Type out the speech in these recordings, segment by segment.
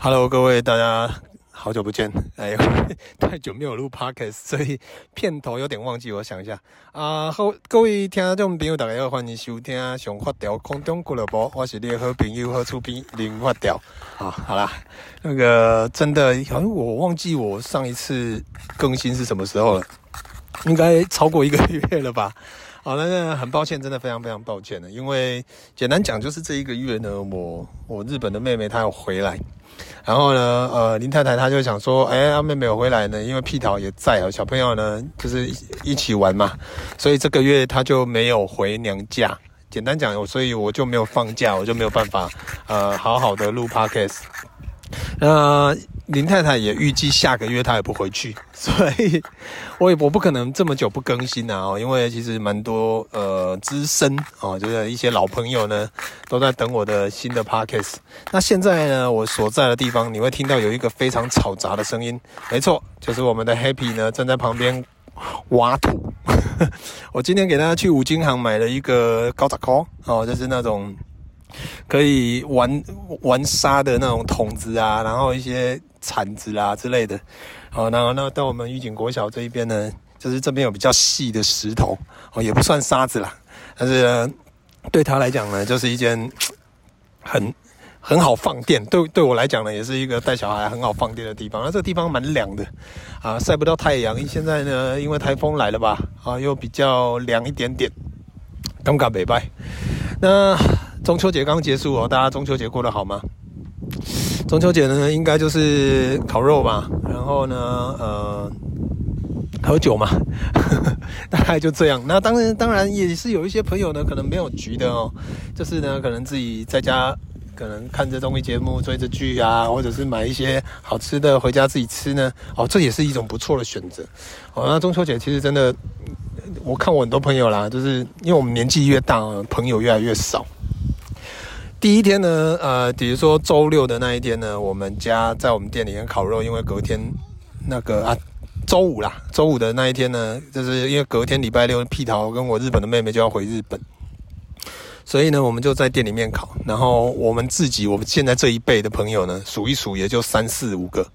Hello，各位大家好久不见，哎呦，太久没有录 Podcast，所以片头有点忘记，我想一下啊。好，各位听众朋友大家好，欢迎收听《上发条空中俱乐部》，我是你的好朋友、好出品林发条。好，好啦，那个真的好像我忘记我上一次更新是什么时候了，应该超过一个月了吧。好，那很抱歉，真的非常非常抱歉的，因为简单讲就是这一个月呢，我我日本的妹妹她要回来。然后呢，呃，林太太她就想说，哎，阿妹妹有回来呢，因为屁桃也在啊，小朋友呢就是一起玩嘛，所以这个月她就没有回娘家。简单讲，所以我就没有放假，我就没有办法，呃，好好的录 podcast。那林太太也预计下个月她也不回去，所以我也我不可能这么久不更新啊，因为其实蛮多呃资深哦，就是一些老朋友呢都在等我的新的 podcast。那现在呢，我所在的地方你会听到有一个非常嘈杂的声音，没错，就是我们的 Happy 呢正在旁边挖土。我今天给大家去五金行买了一个高达扣哦，就是那种。可以玩玩沙的那种桶子啊，然后一些铲子啊之类的。好，那那到我们玉井国小这一边呢，就是这边有比较细的石头，哦，也不算沙子啦，但是呢对他来讲呢，就是一间很很好放电。对对我来讲呢，也是一个带小孩很好放电的地方。那这个地方蛮凉的啊，晒不到太阳。现在呢，因为台风来了吧，啊，又比较凉一点点。感觉袂歹。那。中秋节刚结束哦，大家中秋节过得好吗？中秋节呢，应该就是烤肉吧，然后呢，呃，喝酒嘛，大概就这样。那当然，当然也是有一些朋友呢，可能没有局的哦，就是呢，可能自己在家，可能看着综艺节目、追着剧啊，或者是买一些好吃的回家自己吃呢。哦，这也是一种不错的选择。哦，那中秋节其实真的，我看我很多朋友啦，就是因为我们年纪越大，朋友越来越少。第一天呢，呃，比如说周六的那一天呢，我们家在我们店里面烤肉，因为隔天那个啊，周五啦，周五的那一天呢，就是因为隔天礼拜六，屁桃跟我日本的妹妹就要回日本，所以呢，我们就在店里面烤。然后我们自己，我们现在这一辈的朋友呢，数一数也就三四五个。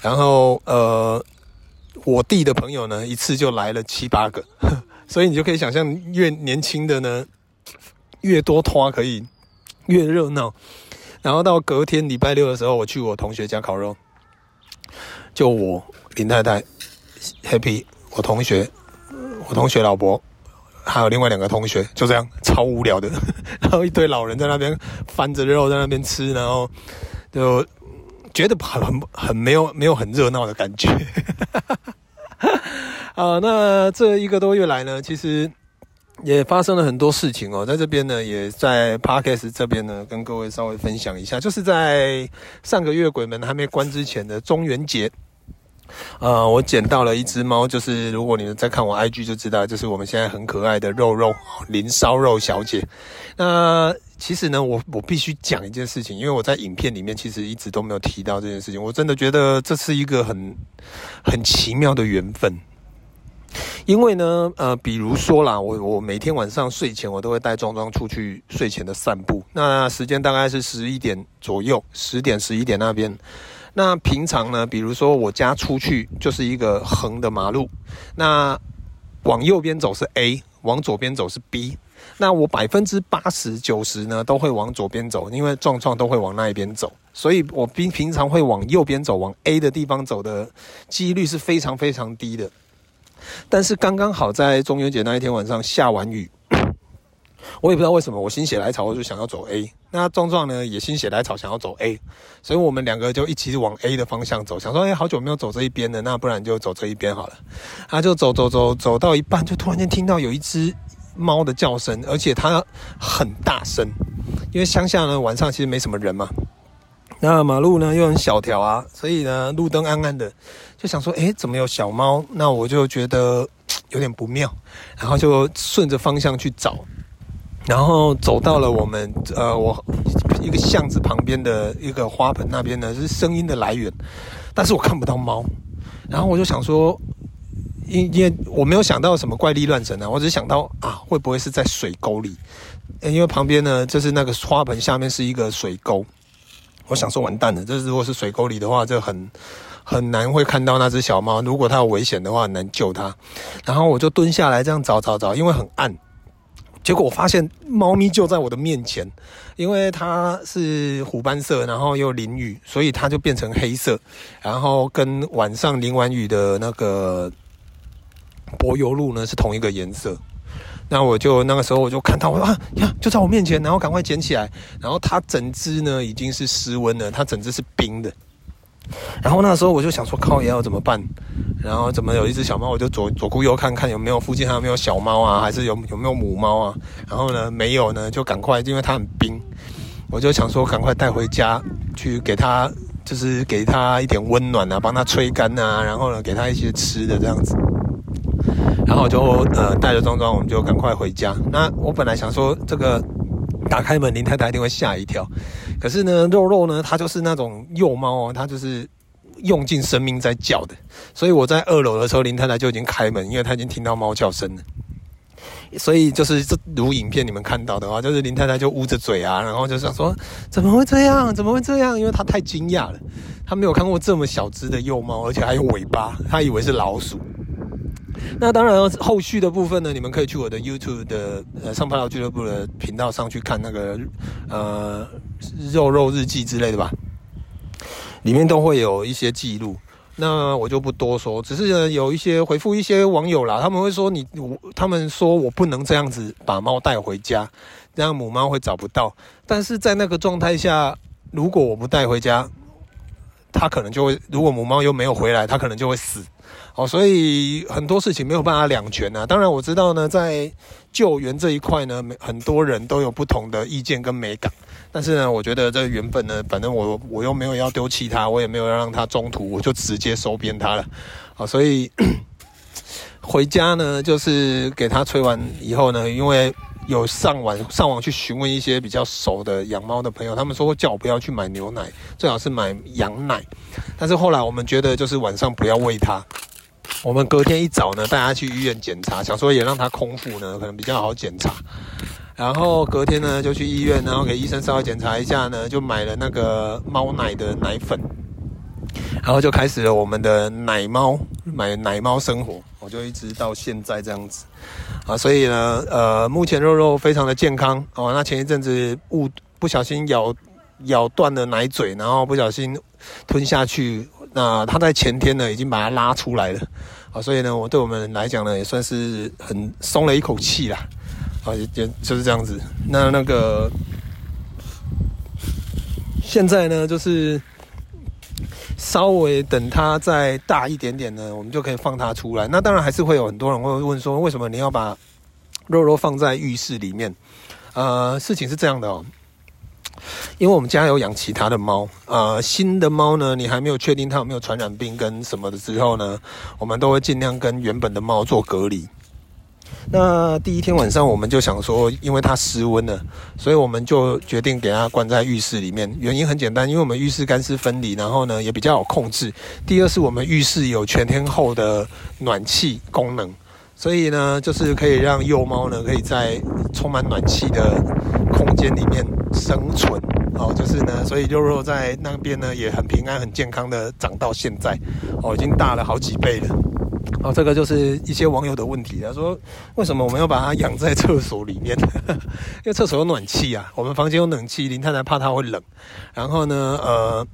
然后呃，我弟的朋友呢，一次就来了七八个，所以你就可以想象，越年轻的呢，越多拖可以。越热闹，然后到隔天礼拜六的时候，我去我同学家烤肉，就我林太太，Happy，我同学，我同学老婆，还有另外两个同学，就这样超无聊的，然后一堆老人在那边翻着肉在那边吃，然后就觉得很很很没有没有很热闹的感觉，啊，那这一个多月来呢，其实。也发生了很多事情哦，在这边呢，也在 Parkes 这边呢，跟各位稍微分享一下，就是在上个月鬼门还没关之前的中元节，呃，我捡到了一只猫，就是如果你们在看我 IG 就知道，就是我们现在很可爱的肉肉林烧肉小姐。那其实呢，我我必须讲一件事情，因为我在影片里面其实一直都没有提到这件事情，我真的觉得这是一个很很奇妙的缘分。因为呢，呃，比如说啦，我我每天晚上睡前，我都会带壮壮出去睡前的散步。那时间大概是十一点左右，十点十一点那边。那平常呢，比如说我家出去就是一个横的马路，那往右边走是 A，往左边走是 B。那我百分之八十九十呢都会往左边走，因为壮壮都会往那一边走，所以我平平常会往右边走，往 A 的地方走的几率是非常非常低的。但是刚刚好在中元节那一天晚上下完雨，我也不知道为什么我心血来潮我就想要走 A，那壮壮呢也心血来潮想要走 A，所以我们两个就一起往 A 的方向走，想说哎好久没有走这一边了，那不然就走这一边好了。他就走走走走到一半，就突然间听到有一只猫的叫声，而且它很大声，因为乡下呢晚上其实没什么人嘛。那马路呢又很小条啊，所以呢路灯暗暗的，就想说，诶，怎么有小猫？那我就觉得 有点不妙，然后就顺着方向去找，然后走到了我们呃我一个巷子旁边的一个花盆那边呢，是声音的来源，但是我看不到猫，然后我就想说，因因为我没有想到什么怪力乱神啊，我只想到啊，会不会是在水沟里？因为旁边呢就是那个花盆下面是一个水沟。我想说完蛋了，这如果是水沟里的话，这很很难会看到那只小猫。如果它有危险的话，很难救它。然后我就蹲下来这样找找找，因为很暗。结果我发现猫咪就在我的面前，因为它是虎斑色，然后又淋雨，所以它就变成黑色，然后跟晚上淋完雨的那个柏油路呢是同一个颜色。那我就那个时候我就看到啊呀，就在我面前，然后赶快捡起来，然后它整只呢已经是失温了，它整只是冰的。然后那时候我就想说，靠，也要怎么办？然后怎么有一只小猫，我就左左顾右看看有没有附近还有没有小猫啊，还是有有没有母猫啊？然后呢没有呢，就赶快，因为它很冰，我就想说赶快带回家去给它，就是给它一点温暖啊，帮它吹干啊，然后呢给它一些吃的这样子。然后我就呃带着装装，我们就赶快回家。那我本来想说，这个打开门，林太太一定会吓一跳。可是呢，肉肉呢，它就是那种幼猫哦，它就是用尽生命在叫的。所以我在二楼的时候，林太太就已经开门，因为她已经听到猫叫声了。所以就是这如影片你们看到的话，就是林太太就捂着嘴啊，然后就想说怎么会这样？怎么会这样？因为她太惊讶了，她没有看过这么小只的幼猫，而且还有尾巴，她以为是老鼠。那当然，后续的部分呢，你们可以去我的 YouTube 的呃上派劳俱乐部的频道上去看那个呃肉肉日记之类的吧，里面都会有一些记录。那我就不多说，只是有一些回复一些网友啦，他们会说你我，他们说我不能这样子把猫带回家，这样母猫会找不到。但是在那个状态下，如果我不带回家，它可能就会，如果母猫又没有回来，它可能就会死。哦，所以很多事情没有办法两全啊。当然我知道呢，在救援这一块呢，很多人都有不同的意见跟美感。但是呢，我觉得这原本呢，反正我我又没有要丢弃它，我也没有要让它中途，我就直接收编它了。好，所以 回家呢，就是给它吹完以后呢，因为有上网上网去询问一些比较熟的养猫的朋友，他们说叫我不要去买牛奶，最好是买羊奶。但是后来我们觉得，就是晚上不要喂它。我们隔天一早呢，带他去医院检查，想说也让他空腹呢，可能比较好检查。然后隔天呢，就去医院，然后给医生稍微检查一下呢，就买了那个猫奶的奶粉，然后就开始了我们的奶猫买奶猫生活。我就一直到现在这样子啊，所以呢，呃，目前肉肉非常的健康哦。那前一阵子误不小心咬咬断了奶嘴，然后不小心吞下去。那他在前天呢，已经把它拉出来了，啊，所以呢，我对我们来讲呢，也算是很松了一口气啦，啊，也也就是这样子。那那个现在呢，就是稍微等它再大一点点呢，我们就可以放它出来。那当然还是会有很多人会问说，为什么你要把肉肉放在浴室里面？呃，事情是这样的哦。因为我们家有养其他的猫，呃，新的猫呢，你还没有确定它有没有传染病跟什么的时候呢，我们都会尽量跟原本的猫做隔离。那第一天晚上我们就想说，因为它失温了，所以我们就决定给它关在浴室里面。原因很简单，因为我们浴室干湿分离，然后呢也比较好控制。第二是我们浴室有全天候的暖气功能，所以呢就是可以让幼猫呢可以在充满暖气的空间里面生存。哦，就是呢，所以肉肉在那边呢也很平安、很健康的长到现在，哦，已经大了好几倍了。哦，这个就是一些网友的问题，他说为什么我们要把它养在厕所里面？因为厕所有暖气啊，我们房间有冷气，林太太怕它会冷。然后呢，呃，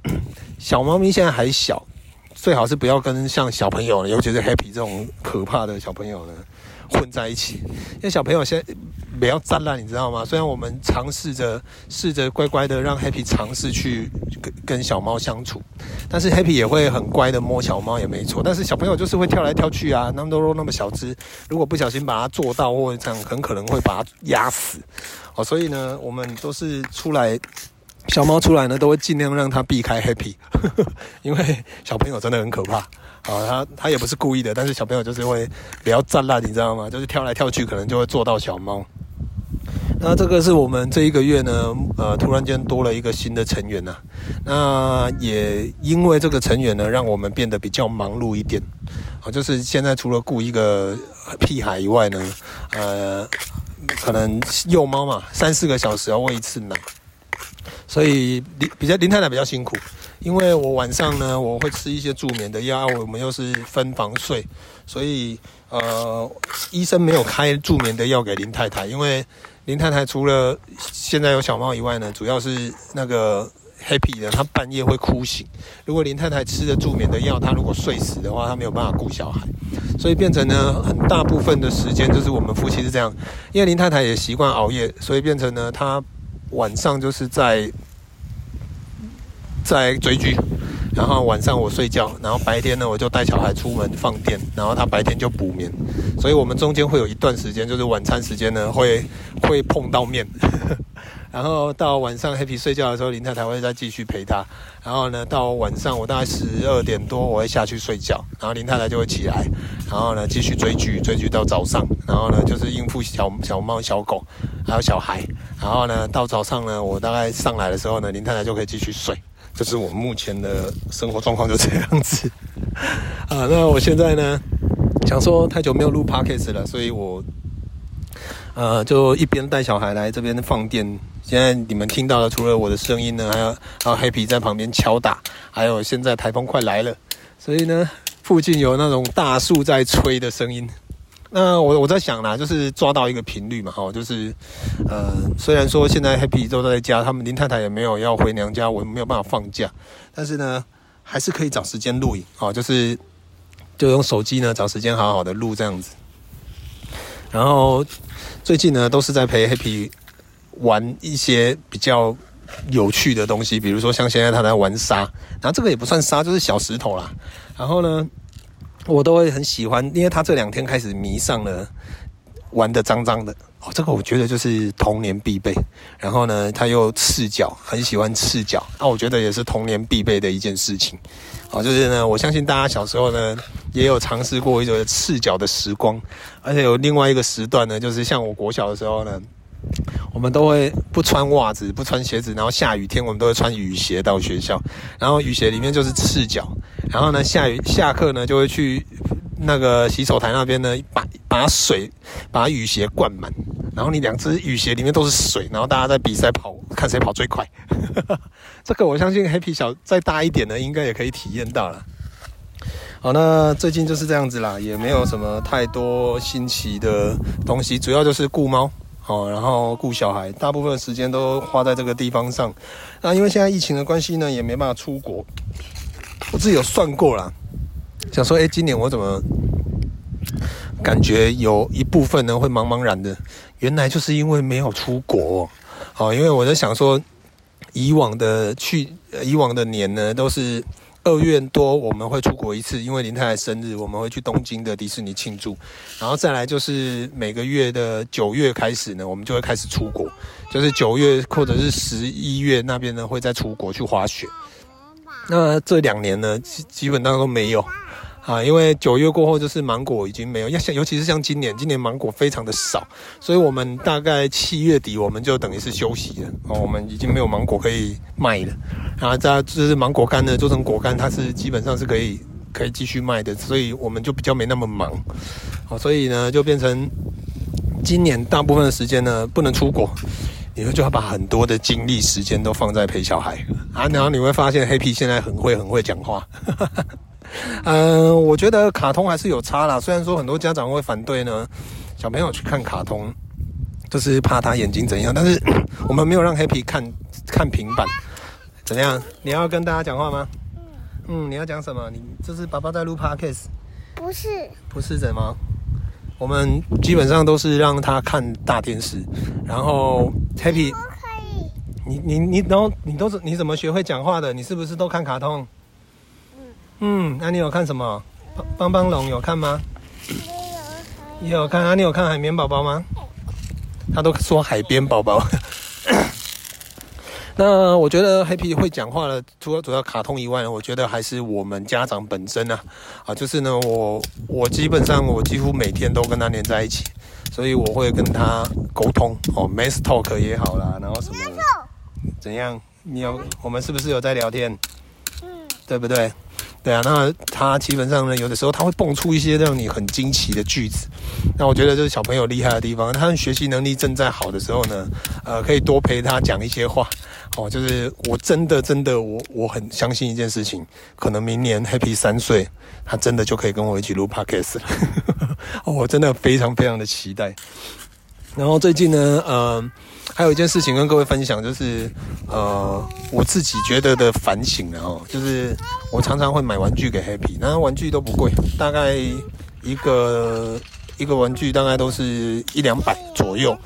小猫咪现在还小，最好是不要跟像小朋友，尤其是 Happy 这种可怕的小朋友呢。混在一起，因为小朋友现在不要战烂，你知道吗？虽然我们尝试着试着乖乖的让 Happy 尝试去跟跟小猫相处，但是 Happy 也会很乖的摸小猫也没错。但是小朋友就是会跳来跳去啊，那么多肉那么小只，如果不小心把它做到或者这样，很可能会把它压死。哦，所以呢，我们都是出来小猫出来呢，都会尽量让它避开 Happy，因为小朋友真的很可怕。啊，他他也不是故意的，但是小朋友就是会比较战烂，你知道吗？就是跳来跳去，可能就会坐到小猫。那这个是我们这一个月呢，呃，突然间多了一个新的成员呐、那也因为这个成员呢，让我们变得比较忙碌一点。啊，就是现在除了雇一个屁孩以外呢，呃，可能幼猫嘛，三四个小时要喂一次奶，所以林比较林太太比较辛苦。因为我晚上呢，我会吃一些助眠的药，我们又是分房睡，所以呃，医生没有开助眠的药给林太太，因为。林太太除了现在有小猫以外呢，主要是那个 Happy 的，她半夜会哭醒。如果林太太吃了助眠的药，她如果睡死的话，她没有办法顾小孩，所以变成呢，很大部分的时间就是我们夫妻是这样。因为林太太也习惯熬夜，所以变成呢，她晚上就是在在追剧。然后晚上我睡觉，然后白天呢，我就带小孩出门放电，然后他白天就补眠，所以我们中间会有一段时间，就是晚餐时间呢，会会碰到面，然后到晚上 Happy 睡觉的时候，林太太会再继续陪他，然后呢，到晚上我大概十二点多我会下去睡觉，然后林太太就会起来，然后呢继续追剧，追剧到早上，然后呢就是应付小小猫、小狗还有小孩，然后呢到早上呢我大概上来的时候呢，林太太就可以继续睡。就是我目前的生活状况就这样子啊。那我现在呢，想说太久没有录 Podcast 了，所以我呃就一边带小孩来这边放电。现在你们听到的，除了我的声音呢，还有还有 Happy 在旁边敲打，还有现在台风快来了，所以呢，附近有那种大树在吹的声音。那我我在想啦，就是抓到一个频率嘛，哈，就是，呃，虽然说现在 Happy 都在家，他们林太太也没有要回娘家，我没有办法放假，但是呢，还是可以找时间录影，哦，就是就用手机呢找时间好好的录这样子。然后最近呢，都是在陪 Happy 玩一些比较有趣的东西，比如说像现在他在玩沙，然后这个也不算沙，就是小石头啦。然后呢，我都会很喜欢，因为他这两天开始迷上了玩得脏脏的哦，这个我觉得就是童年必备。然后呢，他又赤脚，很喜欢赤脚，那、啊、我觉得也是童年必备的一件事情。哦，就是呢，我相信大家小时候呢也有尝试过一种赤脚的时光，而且有另外一个时段呢，就是像我国小的时候呢。我们都会不穿袜子、不穿鞋子，然后下雨天我们都会穿雨鞋到学校，然后雨鞋里面就是赤脚，然后呢，下雨下课呢就会去那个洗手台那边呢，把把水把雨鞋灌满，然后你两只雨鞋里面都是水，然后大家在比赛跑，看谁跑最快。这个我相信 Happy 小再大一点呢，应该也可以体验到了。好，那最近就是这样子啦，也没有什么太多新奇的东西，主要就是顾猫。好，然后顾小孩，大部分时间都花在这个地方上。那因为现在疫情的关系呢，也没办法出国。我自己有算过啦，想说，诶，今年我怎么感觉有一部分呢会茫茫然的？原来就是因为没有出国。哦，因为我在想说，以往的去，以往的年呢都是。二月多我们会出国一次，因为林太太生日，我们会去东京的迪士尼庆祝。然后再来就是每个月的九月开始呢，我们就会开始出国，就是九月或者是十一月那边呢会再出国去滑雪。那这两年呢，基基本上都没有。啊，因为九月过后就是芒果已经没有，要像尤其是像今年，今年芒果非常的少，所以我们大概七月底我们就等于是休息了哦，我们已经没有芒果可以卖了，然后再就是芒果干呢做成果干，它是基本上是可以可以继续卖的，所以我们就比较没那么忙，好，所以呢就变成今年大部分的时间呢不能出国，你们就要把很多的精力时间都放在陪小孩啊，然后你会发现 Happy 现在很会很会讲话。嗯、呃，我觉得卡通还是有差啦。虽然说很多家长会反对呢，小朋友去看卡通，就是怕他眼睛怎样。但是 我们没有让 Happy 看看平板，怎样？你要跟大家讲话吗？嗯，你要讲什么？你这是爸爸在录 Podcast？不是，不是怎么？我们基本上都是让他看大电视，然后 Happy，不可以。你你你，然后你都是你怎么学会讲话的？你是不是都看卡通？嗯，那、啊、你有看什么？帮帮龙有看吗？也有看啊，你有看海绵宝宝吗？他都说海边宝宝。那我觉得 Happy 会讲话的，除了主要卡通以外，我觉得还是我们家长本身啊，啊，就是呢，我我基本上我几乎每天都跟他连在一起，所以我会跟他沟通哦，Mass Talk 也好啦，然后什么怎样，你有我们是不是有在聊天？嗯，对不对？对啊，那他基本上呢，有的时候他会蹦出一些让你很惊奇的句子。那我觉得这是小朋友厉害的地方，他们学习能力正在好的时候呢，呃，可以多陪他讲一些话。哦，就是我真的真的我我很相信一件事情，可能明年 Happy 三岁，他真的就可以跟我一起录 Podcast 了。我真的非常非常的期待。然后最近呢，呃。还有一件事情跟各位分享，就是呃，我自己觉得的反省然后就是我常常会买玩具给 Happy，那玩具都不贵，大概一个一个玩具大概都是一两百左右。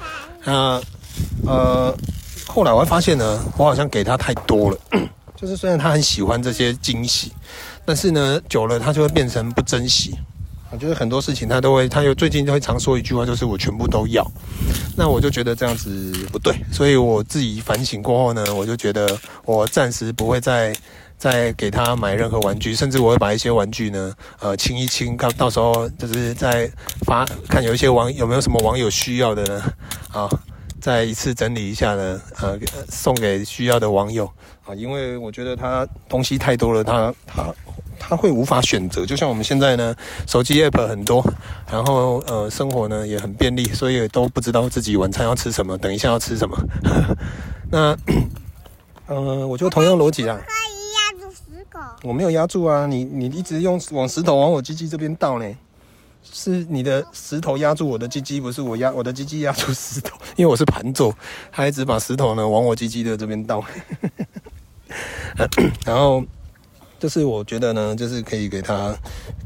那呃，后来我发现呢，我好像给他太多了，就是虽然他很喜欢这些惊喜，但是呢，久了他就会变成不珍惜。我觉得很多事情他都会，他又最近就会常说一句话，就是我全部都要。那我就觉得这样子不对，所以我自己反省过后呢，我就觉得我暂时不会再再给他买任何玩具，甚至我会把一些玩具呢，呃，清一清，到到时候就是再发看有一些网有没有什么网友需要的呢，啊，再一次整理一下呢，呃，送给需要的网友啊，因为我觉得他东西太多了，他他。他会无法选择，就像我们现在呢，手机 app 很多，然后呃，生活呢也很便利，所以都不知道自己晚餐要吃什么，等一下要吃什么。那呃，我就同样逻辑啦。可以压住石头。我没有压住啊，你你一直用往石头往我鸡鸡这边倒呢，是你的石头压住我的鸡鸡，不是我压我的鸡鸡压住石头，因为我是盘坐，他一直把石头呢往我鸡鸡的这边倒，然后。就是我觉得呢，就是可以给他，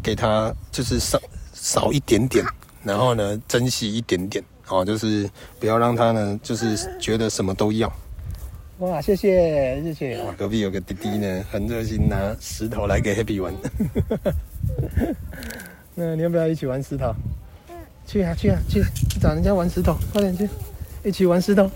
给他就是少少一点点，然后呢，珍惜一点点，哦，就是不要让他呢，就是觉得什么都要。哇，谢谢谢谢。哇，隔壁有个弟弟呢，很热心，拿石头来给 Happy 玩。那你要不要一起玩石头？去啊去啊去，找人家玩石头，快点去，一起玩石头。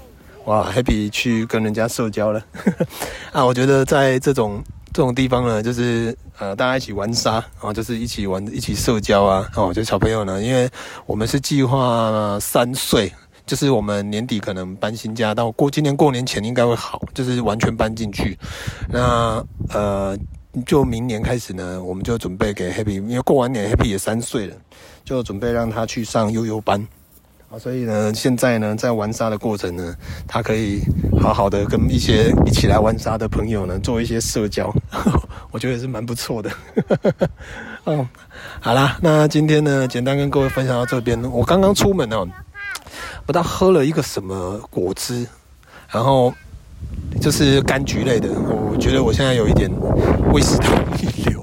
哇，Happy 去跟人家社交了。啊，我觉得在这种。这种地方呢，就是呃，大家一起玩沙，然后就是一起玩，一起社交啊，哦，就小朋友呢，因为我们是计划三岁，就是我们年底可能搬新家，到过今年过年前应该会好，就是完全搬进去。那呃，就明年开始呢，我们就准备给 Happy，因为过完年 Happy 也三岁了，就准备让他去上悠悠班。所以呢，现在呢，在玩沙的过程呢，他可以好好的跟一些一起来玩沙的朋友呢，做一些社交，我觉得也是蛮不错的。嗯，好啦，那今天呢，简单跟各位分享到这边。我刚刚出门哦，不知道喝了一个什么果汁，然后就是柑橘类的，我觉得我现在有一点胃食道逆流。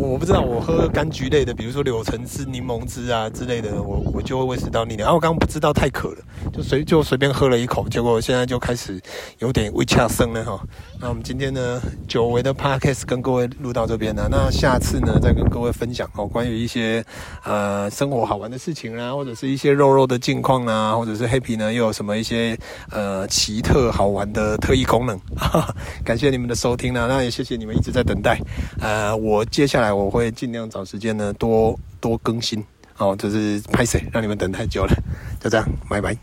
我不知道，我喝柑橘类的，比如说柳橙汁、柠檬汁啊之类的，我我就会胃食道逆流。然后我刚刚不知道太渴了，就随就随便喝了一口，结果现在就开始有点胃呛声了哈。那我们今天呢，久违的 podcast 跟各位录到这边了。那下次呢，再跟各位分享哦，关于一些呃生活好玩的事情啦，或者是一些肉肉的近况啊，或者是 Happy 呢又有什么一些呃奇特好玩的特异功能。哈哈，感谢你们的收听啦，那也谢谢你们一直在等待。呃，我接下来我会尽量找时间呢多多更新哦，就是拍摄让你们等太久了，就这样，拜拜。